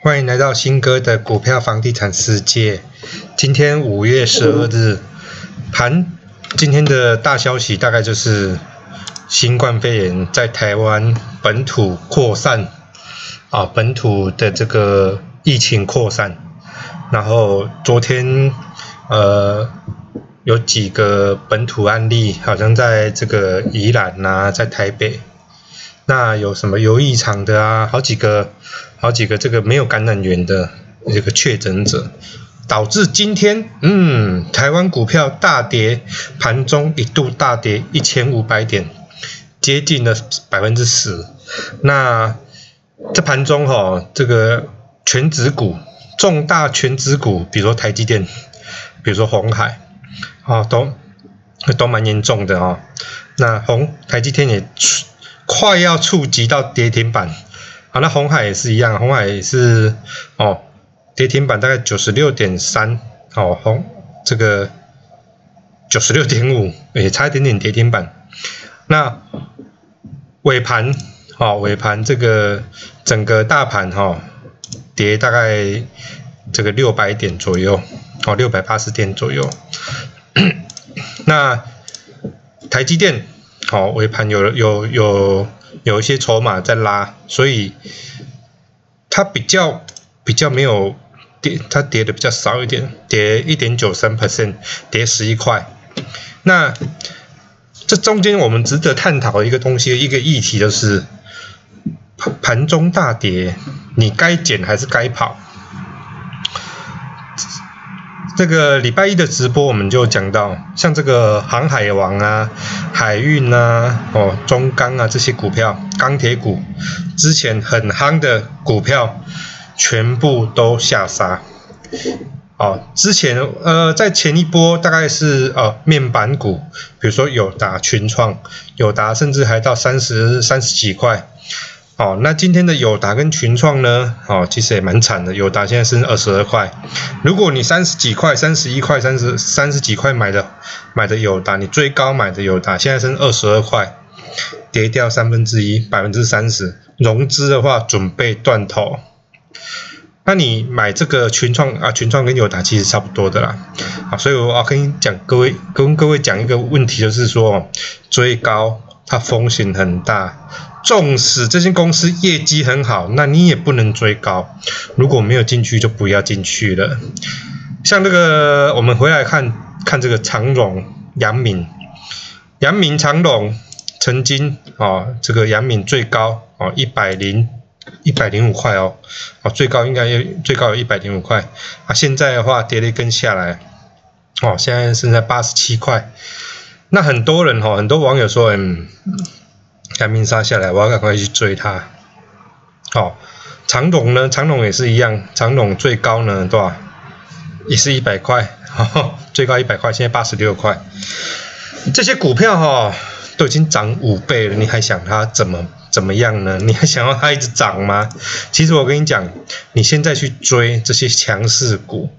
欢迎来到新哥的股票房地产世界。今天五月十二日盘，今天的大消息大概就是新冠肺炎在台湾本土扩散啊，本土的这个疫情扩散。然后昨天呃有几个本土案例，好像在这个宜兰呐，在台北。那有什么有异常的啊？好几个，好几个这个没有感染源的这个确诊者，导致今天嗯，台湾股票大跌，盘中一度大跌一千五百点，接近了百分之十。那这盘中哈，这个全指股、重大全指股，比如说台积电，比如说红海，啊，都都蛮严重的啊。那红台积电也。快要触及到跌停板，好，那红海也是一样，红海也是哦，跌停板大概九十六点三，哦，红这个九十六点五，也差一点点跌停板。那尾盘，哦，尾盘这个整个大盘哈跌大概这个六百点左右，哦，六百八十点左右。那台积电。好，尾盘有有有有一些筹码在拉，所以它比较比较没有跌，它跌的比较少一点，跌一点九三 percent，跌十一块。那这中间我们值得探讨一个东西，一个议题就是盘盘中大跌，你该减还是该跑？这个礼拜一的直播，我们就讲到，像这个航海王啊、海运啊、哦中钢啊这些股票，钢铁股之前很夯的股票，全部都下杀。哦，之前呃在前一波大概是呃面板股，比如说友达、群创、友达甚至还到三十三十几块。哦，那今天的友达跟群创呢？哦，其实也蛮惨的。友达现在是二十二块，如果你三十几块、三十一块、三十三十几块买的买的友达，你最高买的友达现在是二十二块，跌掉三分之一，百分之三十。融资的话准备断头。那你买这个群创啊，群创跟友达其实差不多的啦。啊，所以我要跟你讲，各位跟各位讲一个问题，就是说追高它风险很大。纵使这些公司业绩很好，那你也不能追高。如果没有进去，就不要进去了。像这个，我们回来看看这个长荣、阳明、阳明、长荣曾经啊，这个阳明最高啊一百零一百零五块哦，啊最高应该有最高有一百零五块啊。现在的话跌了一根下来，哦，现在是在八十七块。那很多人哈，很多网友说，嗯。赶明杀下来，我要赶快去追它。好，长龙呢？长龙也是一样，长龙最高呢对吧？也是一百块，最高一百块，现在八十六块。这些股票哈都已经涨五倍了，你还想它怎么怎么样呢？你还想要它一直涨吗？其实我跟你讲，你现在去追这些强势股，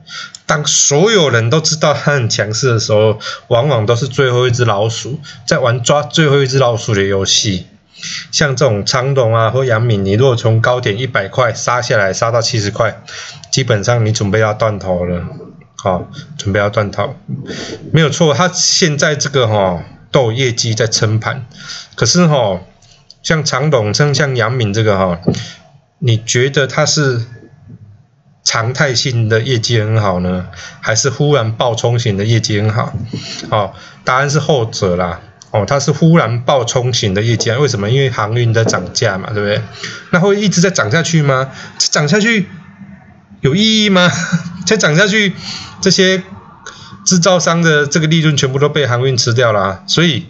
当所有人都知道它很强势的时候，往往都是最后一只老鼠在玩抓最后一只老鼠的游戏。像这种长隆啊或阳明，你如果从高点一百块杀下来，杀到七十块，基本上你准备要断头了，好，准备要断头，没有错，它现在这个哈都有业绩在撑盘，可是哈，像长隆像像杨敏这个哈，你觉得他是常态性的业绩很好呢，还是忽然暴冲型的业绩很好？哦，答案是后者啦。哦，它是忽然暴冲型的业绩，为什么？因为航运在涨价嘛，对不对？那会一直在涨下去吗？涨下去有意义吗？再涨下去，这些制造商的这个利润全部都被航运吃掉了，所以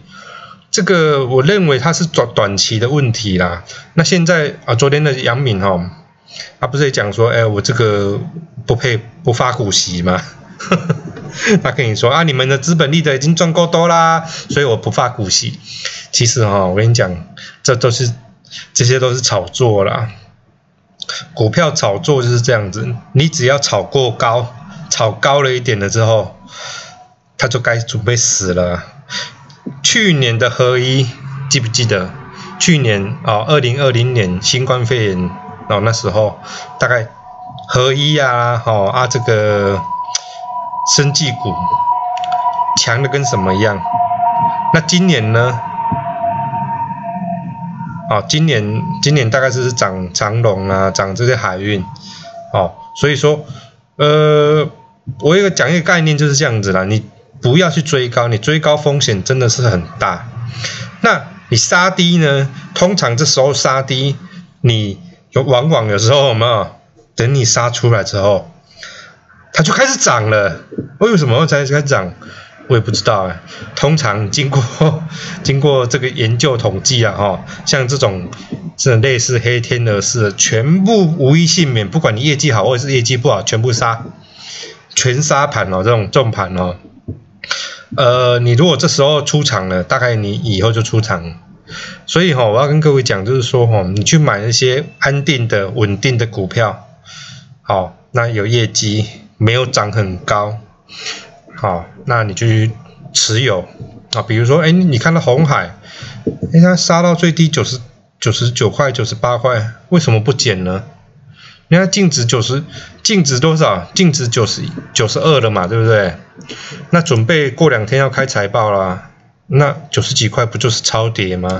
这个我认为它是短短期的问题啦。那现在啊，昨天的杨敏哈，他不是也讲说，哎，我这个不配不发股息吗？他跟你说啊，你们的资本利得已经赚够多啦，所以我不发股息。其实哈，我跟你讲，这都是这些都是炒作啦。股票炒作就是这样子，你只要炒过高，炒高了一点了之后，他就该准备死了。去年的合一记不记得？去年啊，二零二零年新冠肺炎哦，那时候大概合一啊，哦啊这个生技股强的跟什么一样？那今年呢？哦，今年今年大概是涨长龙啊，涨这些海运，哦，所以说，呃，我一个讲一个概念就是这样子啦，你不要去追高，你追高风险真的是很大。那你杀低呢？通常这时候杀低，你有往往有时候有没有？等你杀出来之后，它就开始涨了。为什么才开始涨？我也不知道哎。通常经过 经过这个研究统计啊，哈，像这种这种类似黑天鹅式的，全部无一幸免。不管你业绩好或者是业绩不好，全部杀，全杀盘哦，这种重盘哦。呃，你如果这时候出场了，大概你以后就出场。所以哈，我要跟各位讲，就是说哈，你去买那些安定的、稳定的股票。好，那有业绩没有涨很高，好，那你就去持有啊。比如说，哎，你看到红海，哎，它杀到最低九十九十九块、九十八块，为什么不减呢？你看净值九十，净值多少？净值九十九十二了嘛，对不对？那准备过两天要开财报啦，那九十几块不就是超跌吗？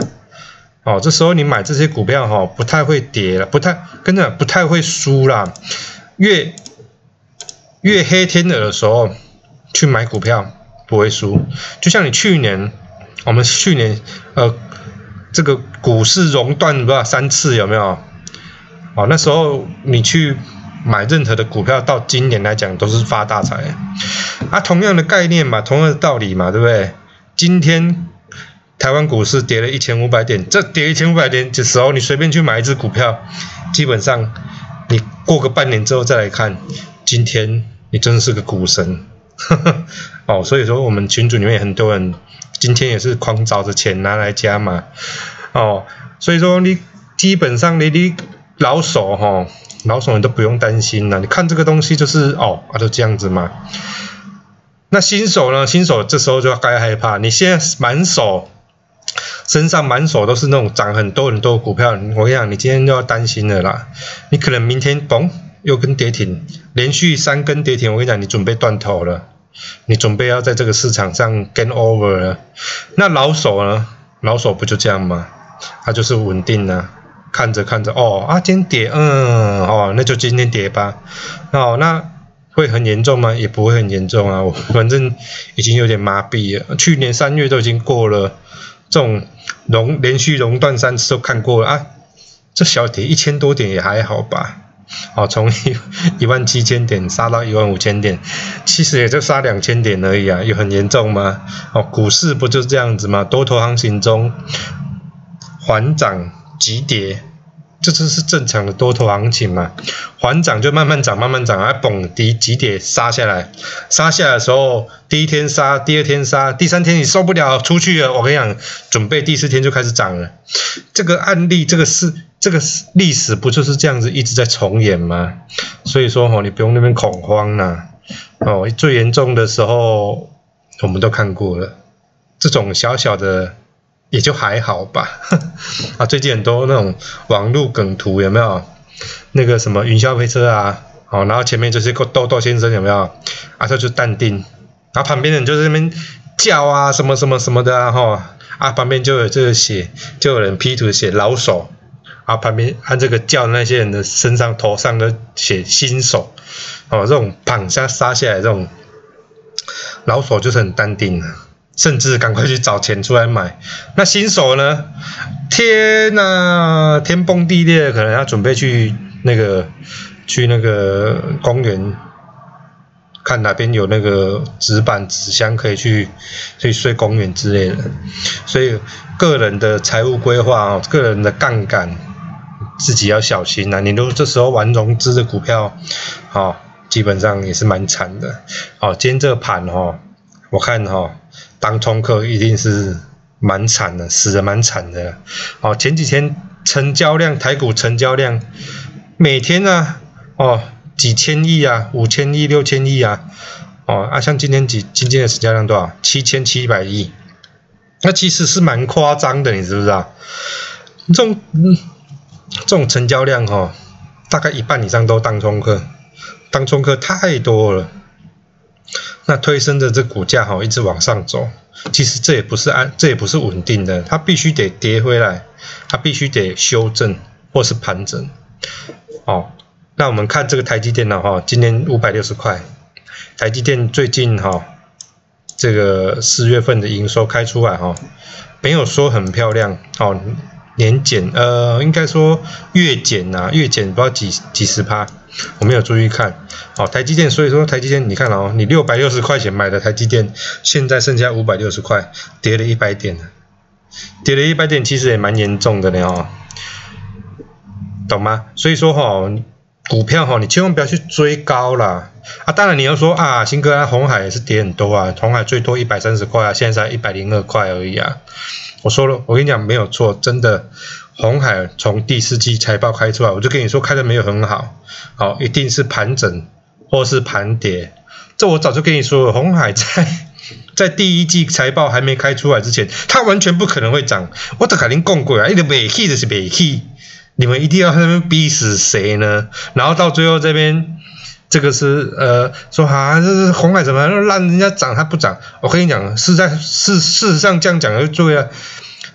哦，这时候你买这些股票哈，不太会跌了，不太跟着不太会输啦。越越黑天的时候去买股票不会输，就像你去年，我们去年呃这个股市熔断不知道三次有没有？哦，那时候你去买任何的股票，到今年来讲都是发大财啊，同样的概念嘛，同样的道理嘛，对不对？今天台湾股市跌了一千五百点，这跌一千五百点的时候，你随便去买一只股票，基本上。你过个半年之后再来看，今天你真的是个股神，哦，所以说我们群组里面很多人今天也是狂找着钱拿来加嘛，哦，所以说你基本上你你老手哈，老手你都不用担心了，你看这个东西就是哦，啊就这样子嘛。那新手呢？新手这时候就该害怕，你现在满手。身上满手都是那种涨很多很多股票，我跟你讲，你今天就要担心了啦。你可能明天嘣又跟跌停，连续三根跌停，我跟你讲，你准备断头了，你准备要在这个市场上 gain over 了。那老手呢？老手不就这样吗？他就是稳定的，看着看着，哦啊，今天跌，嗯，哦，那就今天跌吧。哦，那会很严重吗？也不会很严重啊，我反正已经有点麻痹了。去年三月都已经过了。这种熔连续熔断三次都看过了啊，这小跌一千多点也还好吧？哦，从一一万七千点杀到一万五千点，其实也就杀两千点而已啊，有很严重吗？哦，股市不就是这样子吗？多头行情中，缓涨急跌。这就是正常的多头行情嘛，缓涨就慢慢涨，慢慢涨，啊，蹦底几跌杀下来，杀下来的时候，第一天杀，第二天杀，第三天你受不了出去了，我跟你讲，准备第四天就开始涨了。这个案例，这个是这个历史不就是这样子一直在重演吗？所以说哦，你不用那边恐慌呐，哦，最严重的时候我们都看过了，这种小小的。也就还好吧，啊，最近很多那种网络梗图有没有？那个什么云霄飞车啊，哦，然后前面就是个豆豆先生有没有？啊，他就淡定，然后旁边人就在那边叫啊，什么什么什么的啊，哈，啊，旁边就有这个写，就有人 P 图写老手，啊，旁边按这个叫那些人的身上头上都写新手，哦，这种绑下杀下来这种老手就是很淡定的。甚至赶快去找钱出来买。那新手呢？天呐，天崩地裂，可能要准备去那个去那个公园，看哪边有那个纸板纸箱可以去去睡公园之类的。所以个人的财务规划啊，个人的杠杆自己要小心呐。你如果这时候玩融资的股票，哦，基本上也是蛮惨的。哦，今天这个盘哦，我看哈。当冲客一定是蛮惨的，死的蛮惨的。哦，前几天成交量，台股成交量每天啊，哦几千亿啊，五千亿、六千亿啊，哦啊，像今天几今天的成交量多少？七千七百亿，那其实是蛮夸张的，你知不知道？这种这种成交量哈，大概一半以上都当冲客，当中客太多了，那推升着这股价哈一直往上走，其实这也不是安，这也不是稳定的，它必须得跌回来，它必须得修正或是盘整，哦，那我们看这个台积电脑哈，今年五百六十块，台积电最近哈这个四月份的营收开出来哈，没有说很漂亮哦。年减，呃，应该说月减呐，月减不知道几几十趴，我没有注意看。哦，台积电，所以说台积电，你看哦，你六百六十块钱买的台积电，现在剩下五百六十块，跌了一百点跌了一百点，其实也蛮严重的呢哦，懂吗？所以说哈，股票哈，你千万不要去追高啦。啊。当然你要说啊，新哥啊，红海也是跌很多啊，红海最多一百三十块啊，现在才一百零二块而已啊。我说了，我跟你讲没有错，真的，红海从第四季财报开出来，我就跟你说开的没有很好，好，一定是盘整或是盘跌。这我早就跟你说了，红海在 在第一季财报还没开出来之前，它完全不可能会涨。我都肯定讲过啊，一个尾气就是尾气，你们一定要在那边逼死谁呢？然后到最后这边。这个是呃说啊，这是红海怎么让人家涨它不涨？我跟你讲，是在事事实上这样讲就对了。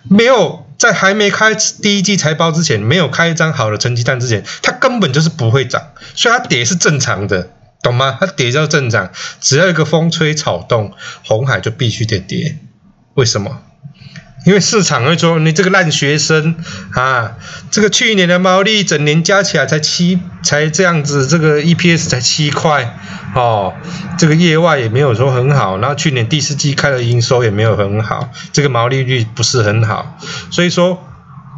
没有在还没开第一季财报之前，没有开一张好的成绩单之前，它根本就是不会涨，所以它跌是正常的，懂吗？它跌叫正常，只要一个风吹草动，红海就必须得跌。为什么？因为市场会说你这个烂学生啊，这个去年的毛利整年加起来才七，才这样子，这个 EPS 才七块哦，这个业外也没有说很好，然后去年第四季开的营收也没有很好，这个毛利率不是很好，所以说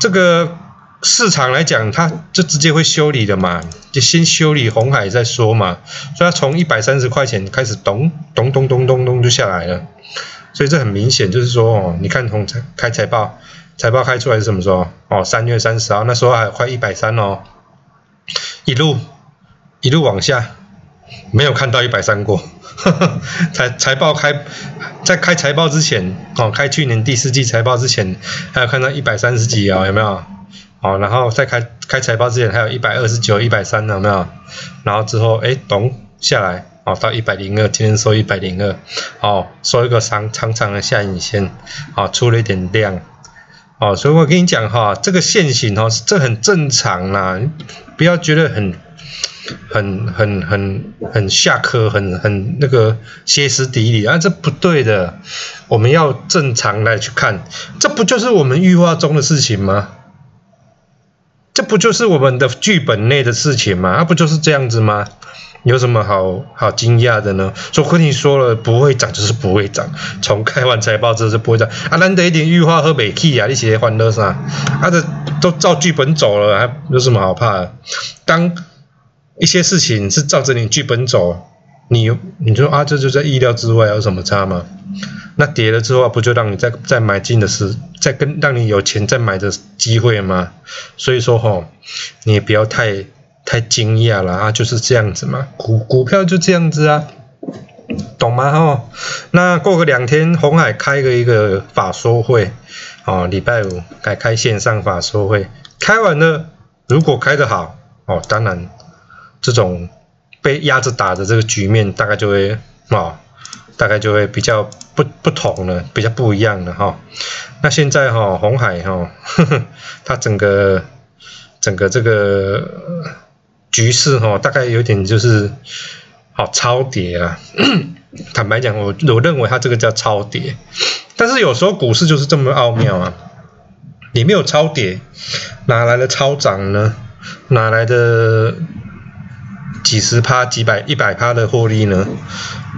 这个市场来讲，它就直接会修理的嘛，就先修理红海再说嘛，所以它从一百三十块钱开始咚咚咚咚咚咚就下来了。所以这很明显，就是说哦，你看从开财报，财报开出来是什么时候？哦，三月三十号，那时候还快一百三哦，一路一路往下，没有看到一百三过。财财报开在开财报之前，哦，开去年第四季财报之前，还有看到一百三十几啊，有没有？哦，然后在开开财报之前，还有一百二十九、一百三，有没有？然后之后哎，咚下来。哦，到一百零二，今天收一百零二，哦，收一个长长长的下影线，哦，出了一点量，哦，所以我跟你讲哈，这个线型哈，这很正常啦，不要觉得很很很很很下课，很很那个歇斯底里啊，这不对的，我们要正常来去看，这不就是我们预化中的事情吗？这不就是我们的剧本内的事情吗？那不就是这样子吗？有什么好好惊讶的呢？说跟你说了不会涨就是不会涨，从开完财报之后就不会涨。啊，难得一点预化和美气啊，你写欢乐啥？啊，这都照剧本走了，还有什么好怕的？当一些事情是照着你剧本走，你你说啊，这就在意料之外，有什么差吗？那跌了之后，不就让你再再买进的是，再跟让你有钱再买的机会吗？所以说哈，你也不要太。太惊讶了啊，就是这样子嘛，股股票就这样子啊，懂吗？哦，那过个两天，红海开个一个法说会，哦，礼拜五改开线上法说会，开完了，如果开得好，哦，当然这种被压着打的这个局面，大概就会哦，大概就会比较不不同了，比较不一样的哈。那现在哈，红海哈，它整个整个这个。局势哈，大概有点就是好超跌啊。坦白讲，我我认为它这个叫超跌。但是有时候股市就是这么奥妙啊，你没有超跌，哪来的超涨呢？哪来的几十趴、几百、一百趴的获利呢？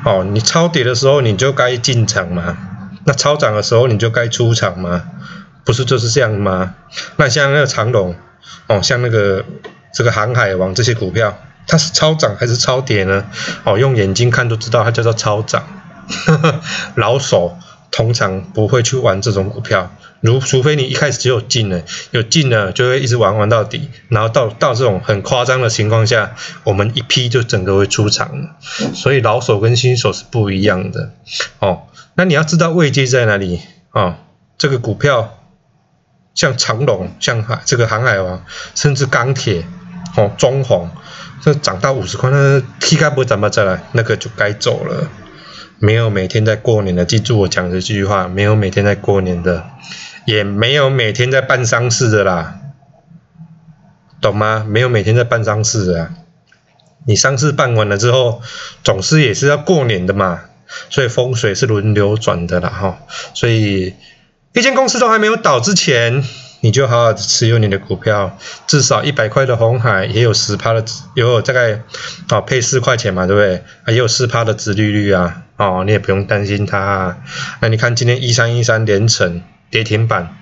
哦，你超跌的时候你就该进场嘛，那超涨的时候你就该出场嘛，不是就是这样吗？那像那个长龙，哦，像那个。这个航海王这些股票，它是超涨还是超跌呢？哦，用眼睛看都知道，它叫做超涨。老手通常不会去玩这种股票，如除非你一开始就有进了，有进了就会一直玩玩到底，然后到到这种很夸张的情况下，我们一批就整个会出场了。所以老手跟新手是不一样的。哦，那你要知道位阶在哪里啊？这个股票像长龙，像海这个航海王，甚至钢铁。哦，中红，这涨到五十块，那 K 该不怎么再来，那个就该走了。没有每天在过年的，记住我讲的这句话，没有每天在过年的，也没有每天在办丧事的啦，懂吗？没有每天在办丧事的，你丧事办完了之后，总是也是要过年的嘛，所以风水是轮流转的啦，哈，所以一间公司都还没有倒之前。你就好好持有你的股票，至少一百块的红海也有十趴的，也有大概哦配四块钱嘛，对不对？啊也有四趴的值利率啊，哦你也不用担心它。啊。那你看今天一三一三连成跌停板，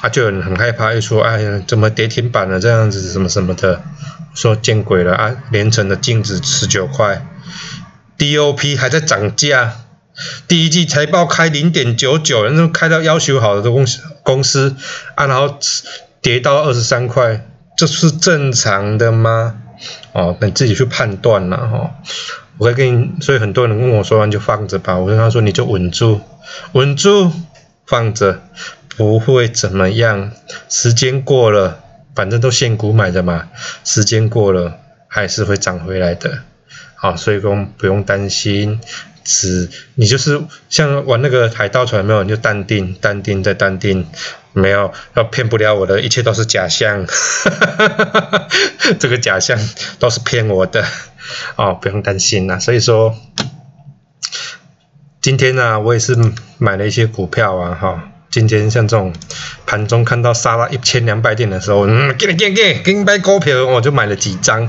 啊就有人很害怕，又说哎呀怎么跌停板了这样子什么什么的，说见鬼了啊！连成的净值十九块，DOP 还在涨价。第一季财报开零点九九，那开到要求好的公司公司啊，然后跌到二十三块，这是正常的吗？哦，那你自己去判断了哈。我会跟你，所以很多人跟我说完就放着吧。我跟他说你就稳住，稳住，放着，不会怎么样。时间过了，反正都现股买的嘛，时间过了还是会涨回来的。好，所以说不用担心。只你就是像玩那个海盗船没有，你就淡定，淡定再淡定，没有要骗不了我的，一切都是假象，这个假象都是骗我的，哦，不用担心啦。所以说今天呢，我也是买了一些股票啊，哈，今天像这种盘中看到杀了一千两百点的时候，嗯，给给你给你给你买股票，我就买了几张，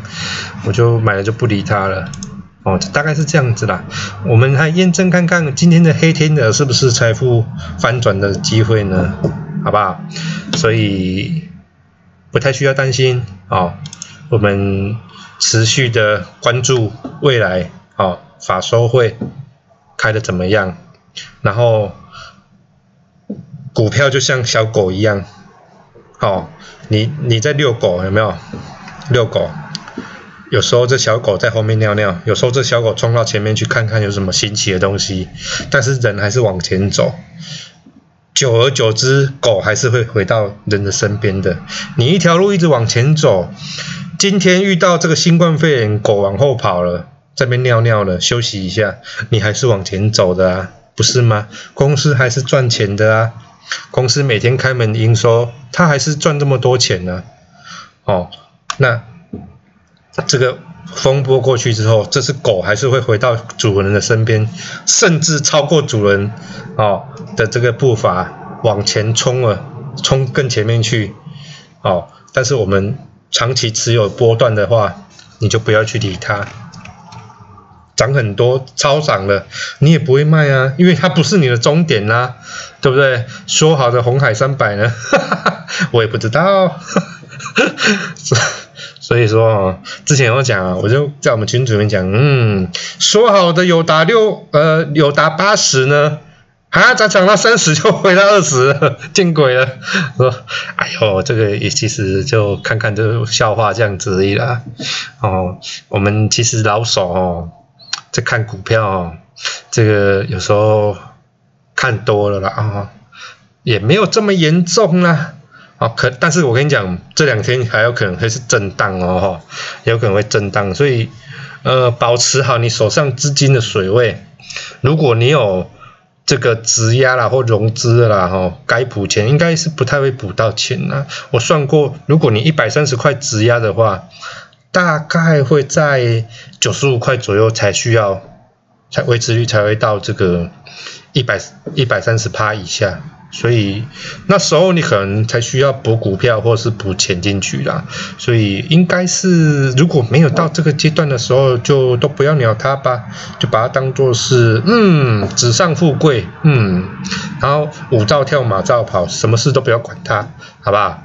我就买了就不理他了。哦，大概是这样子啦。我们来验证看看今天的黑天鹅是不是财富翻转的机会呢？好不好？所以不太需要担心哦。我们持续的关注未来哦，法收会开的怎么样？然后股票就像小狗一样，哦，你你在遛狗有没有？遛狗。有时候这小狗在后面尿尿，有时候这小狗冲到前面去看看有什么新奇的东西，但是人还是往前走。久而久之，狗还是会回到人的身边的。你一条路一直往前走，今天遇到这个新冠肺炎，狗往后跑了，这边尿尿了，休息一下，你还是往前走的啊，不是吗？公司还是赚钱的啊，公司每天开门营收，它还是赚这么多钱呢。哦，那。这个风波过去之后，这只狗还是会回到主人的身边，甚至超过主人哦的这个步伐往前冲了，冲更前面去哦。但是我们长期持有波段的话，你就不要去理它，涨很多超涨了，你也不会卖啊，因为它不是你的终点啦，对不对？说好的红海三百呢？我也不知道。所以说哦，之前我讲啊，我就在我们群组里面讲，嗯，说好的有达六呃有达八十呢，啊，咋涨到三十就回到二十，见鬼了！说，哎呦，这个也其实就看看这个笑话这样子而已啦。哦，我们其实老手哦，在看股票哦，这个有时候看多了啦啊，也没有这么严重啦。哦，可但是我跟你讲，这两天还有可能会是震荡哦，哈，有可能会震荡，所以呃，保持好你手上资金的水位。如果你有这个质押啦或融资啦，哈，该补钱应该是不太会补到钱。我算过，如果你一百三十块质押的话，大概会在九十五块左右才需要，才维持率才会到这个一百一百三十趴以下。所以那时候你可能才需要补股票或是补钱进去啦，所以应该是如果没有到这个阶段的时候，就都不要鸟它吧，就把它当做是嗯纸上富贵嗯，然后舞照跳马照跑，什么事都不要管它，好不好？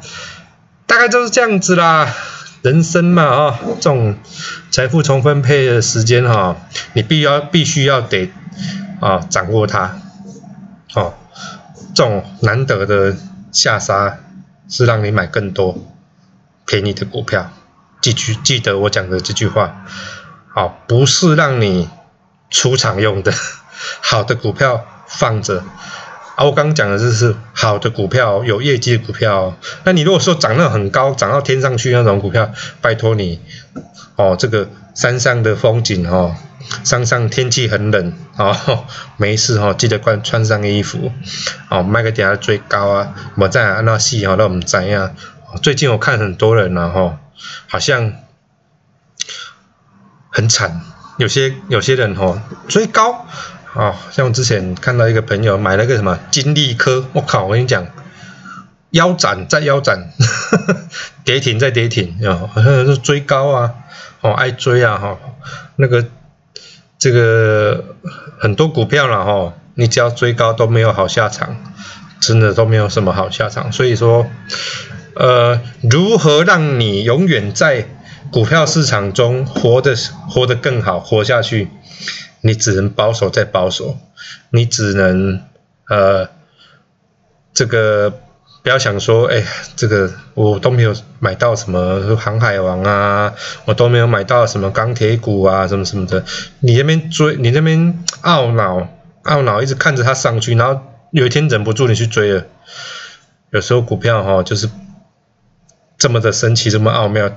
大概就是这样子啦，人生嘛啊，这种财富重分配的时间哈，你必要必须要得啊掌握它，哦。这种难得的下杀是让你买更多便宜的股票，记住记得我讲的这句话，好，不是让你出场用的，好的股票放着，啊，我刚刚讲的就是好的股票，有业绩的股票。那你如果说涨到很高，涨到天上去那种股票，拜托你。哦，这个山上的风景哦，山上天气很冷哦，没事哦，记得穿穿上衣服哦，卖个点追高啊，我再按那细哦，那我们怎样？最近我看很多人呢哈，好像很惨，有些有些人哈追高。哦，像我之前看到一个朋友买了个什么金利科，我靠，我跟你讲，腰斩再腰斩，跌停再跌停，哦，好像是追高啊，哦，爱追啊，哈，那个这个很多股票了哈，你只要追高都没有好下场，真的都没有什么好下场，所以说，呃，如何让你永远在股票市场中活得活得更好，活下去？你只能保守再保守，你只能呃，这个不要想说，哎，这个我都没有买到什么航海王啊，我都没有买到什么钢铁股啊，什么什么的。你那边追，你那边懊恼懊恼，一直看着它上去，然后有一天忍不住你去追了。有时候股票哈，就是这么的神奇，这么奥妙，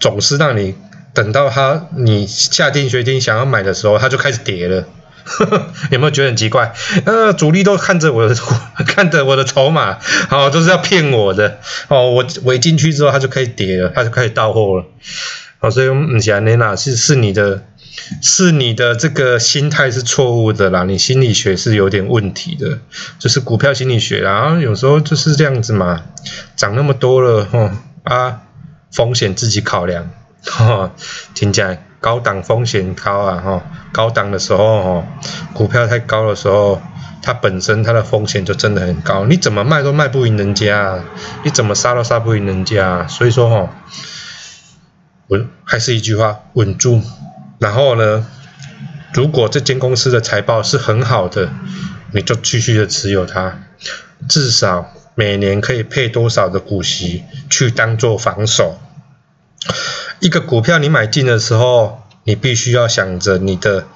总是让你。等到它你下定决心想要买的时候，它就开始跌了，有没有觉得很奇怪？呃，主力都看着我的，看着我的筹码，哦，都是要骗我的，哦，我我一进去之后，它就开始跌了，它就开始到货了，哦，所以嗯，讲雷娜是是你的，是你的这个心态是错误的啦，你心理学是有点问题的，就是股票心理学，然后有时候就是这样子嘛，涨那么多了，哦啊，风险自己考量。哈，听讲高档风险高啊，哈，高档的时候，哈，股票太高的时候，它本身它的风险就真的很高，你怎么卖都卖不赢人家，你怎么杀都杀不赢人家，所以说，哈，稳还是一句话，稳住。然后呢，如果这间公司的财报是很好的，你就继续的持有它，至少每年可以配多少的股息去当做防守。一个股票你买进的时候，你必须要想着你的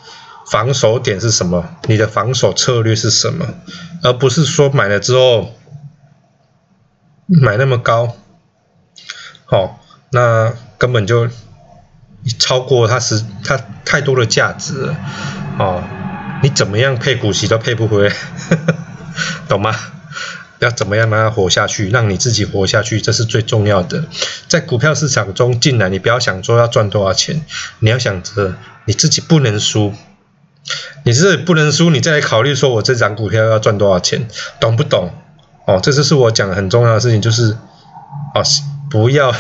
防守点是什么，你的防守策略是什么，而不是说买了之后买那么高，好，那根本就超过它是它太多的价值了，哦，你怎么样配股息都配不回，懂吗？要怎么样让它活下去，让你自己活下去，这是最重要的。在股票市场中进来，你不要想说要赚多少钱，你要想着你自己不能输。你是不能输，你再来考虑说我这张股票要赚多少钱，懂不懂？哦，这就是我讲很重要的事情，就是哦，不要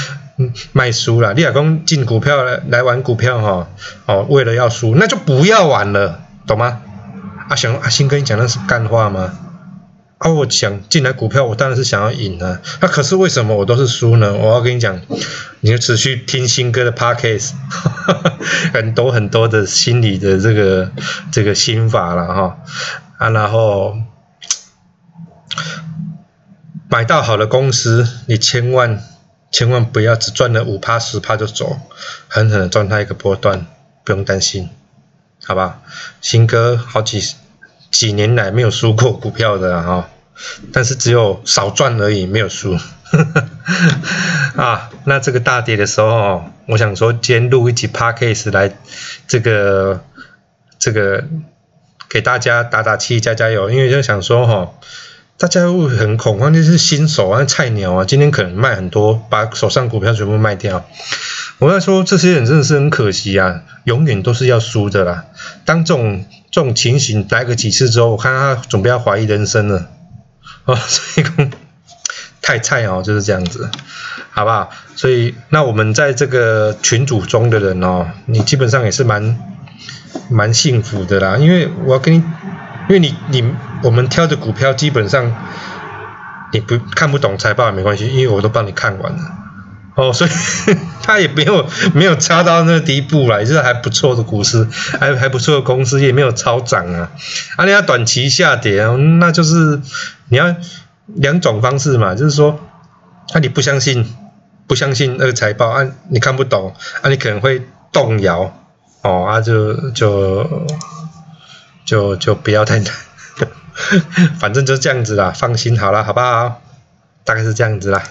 卖输了。你老公进股票来来玩股票哈，哦，为了要输，那就不要玩了，懂吗？阿雄阿星跟你讲那是干话吗？啊，我想进来股票，我当然是想要赢啊。那可是为什么我都是输呢？我要跟你讲，你就持续听新歌的 podcast，很多很多的心理的这个这个心法了哈。啊，然后买到好的公司，你千万千万不要只赚了五趴十趴就走，狠狠的赚它一个波段，不用担心，好吧？新歌好几。几年来没有输过股票的哈，但是只有少赚而已，没有输。啊，那这个大跌的时候，我想说今天录一集 podcast 来，这个这个给大家打打气、加加油，因为就想说哈，大家会很恐慌，就是新手啊、菜鸟啊，今天可能卖很多，把手上股票全部卖掉。我要说这些人真的是很可惜啊，永远都是要输的啦。当这种这种情形来个几次之后，我看他准备要怀疑人生了啊，所以太菜哦，就是这样子，好不好？所以那我们在这个群组中的人哦，你基本上也是蛮蛮幸福的啦，因为我要跟你，因为你你我们挑的股票基本上你不看不懂财报也没关系，因为我都帮你看完了。哦，所以 他也没有没有差到那个地步啦，也是还不错的股市，还还不错的公司，也没有超涨啊。啊，你要短期下跌，那就是你要两种方式嘛，就是说，啊，你不相信，不相信那个财报，啊，你看不懂，啊，你可能会动摇，哦，啊，就就就就不要太难 反正就这样子啦，放心好了，好不好？大概是这样子啦。